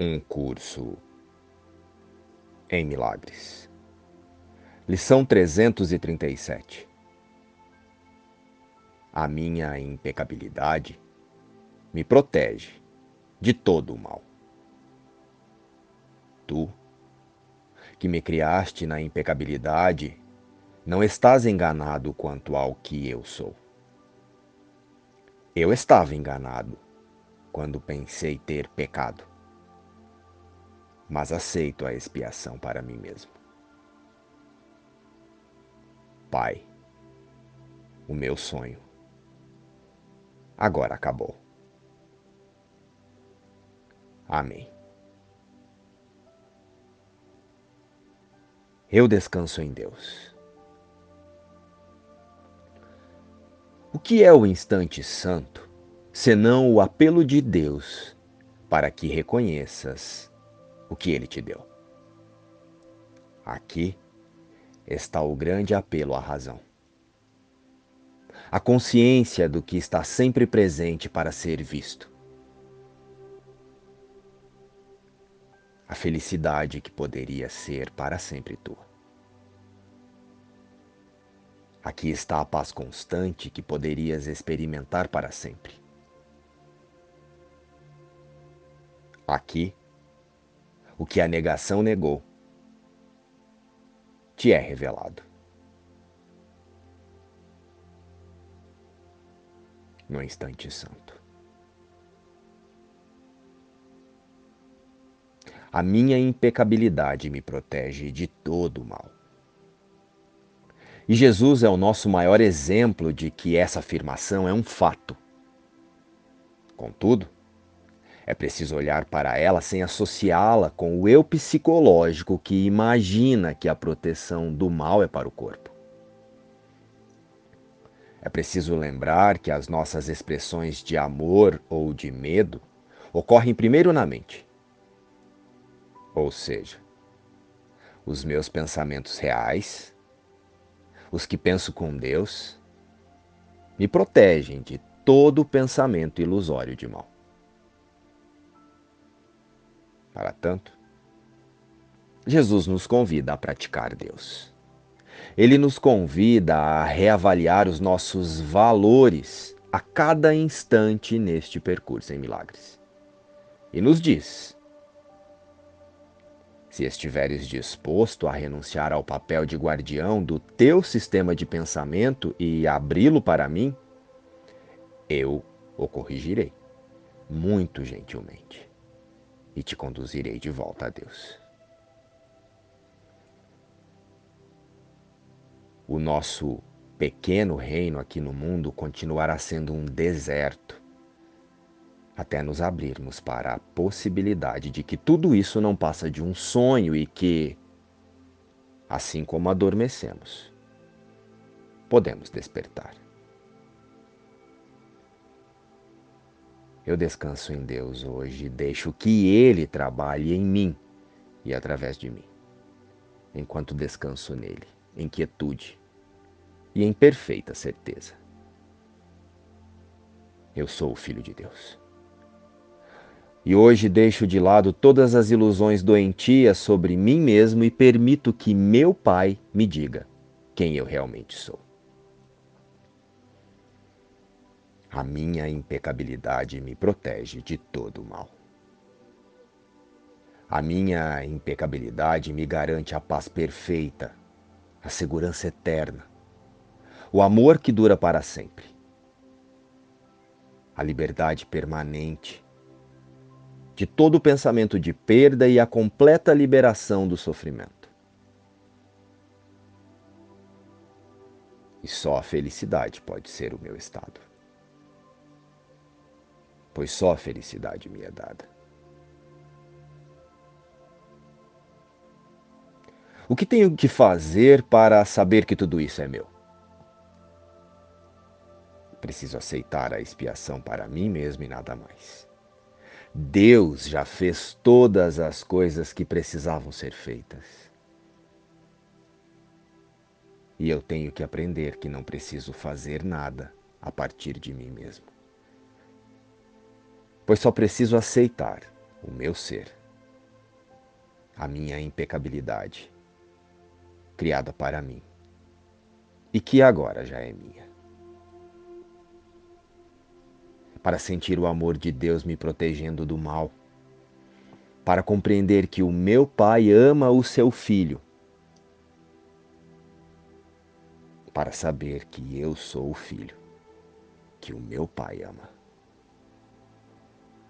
Um curso em milagres. Lição 337. A minha impecabilidade me protege de todo o mal. Tu, que me criaste na impecabilidade, não estás enganado quanto ao que eu sou. Eu estava enganado quando pensei ter pecado mas aceito a expiação para mim mesmo. Pai, o meu sonho agora acabou. Amém. Eu descanso em Deus. O que é o instante santo, senão o apelo de Deus para que reconheças o que ele te deu. Aqui está o grande apelo à razão. A consciência do que está sempre presente para ser visto. A felicidade que poderia ser para sempre tua. Aqui está a paz constante que poderias experimentar para sempre. Aqui o que a negação negou, te é revelado. No instante santo. A minha impecabilidade me protege de todo o mal. E Jesus é o nosso maior exemplo de que essa afirmação é um fato. Contudo, é preciso olhar para ela sem associá-la com o eu psicológico que imagina que a proteção do mal é para o corpo. É preciso lembrar que as nossas expressões de amor ou de medo ocorrem primeiro na mente. Ou seja, os meus pensamentos reais, os que penso com Deus, me protegem de todo pensamento ilusório de mal. Para tanto, Jesus nos convida a praticar Deus. Ele nos convida a reavaliar os nossos valores a cada instante neste percurso em milagres. E nos diz: se estiveres disposto a renunciar ao papel de guardião do teu sistema de pensamento e abri-lo para mim, eu o corrigirei, muito gentilmente e te conduzirei de volta a Deus. O nosso pequeno reino aqui no mundo continuará sendo um deserto até nos abrirmos para a possibilidade de que tudo isso não passa de um sonho e que, assim como adormecemos, podemos despertar. Eu descanso em Deus hoje e deixo que Ele trabalhe em mim e através de mim, enquanto descanso nele, em quietude e em perfeita certeza. Eu sou o Filho de Deus. E hoje deixo de lado todas as ilusões doentias sobre mim mesmo e permito que meu Pai me diga quem eu realmente sou. A minha impecabilidade me protege de todo o mal. A minha impecabilidade me garante a paz perfeita, a segurança eterna, o amor que dura para sempre, a liberdade permanente de todo pensamento de perda e a completa liberação do sofrimento. E só a felicidade pode ser o meu estado pois só a felicidade me é dada. O que tenho que fazer para saber que tudo isso é meu? Preciso aceitar a expiação para mim mesmo e nada mais. Deus já fez todas as coisas que precisavam ser feitas. E eu tenho que aprender que não preciso fazer nada a partir de mim mesmo pois só preciso aceitar o meu ser a minha impecabilidade, criada para mim, e que agora já é minha. Para sentir o amor de Deus me protegendo do mal, para compreender que o meu Pai ama o seu filho, para saber que eu sou o filho que o meu Pai ama.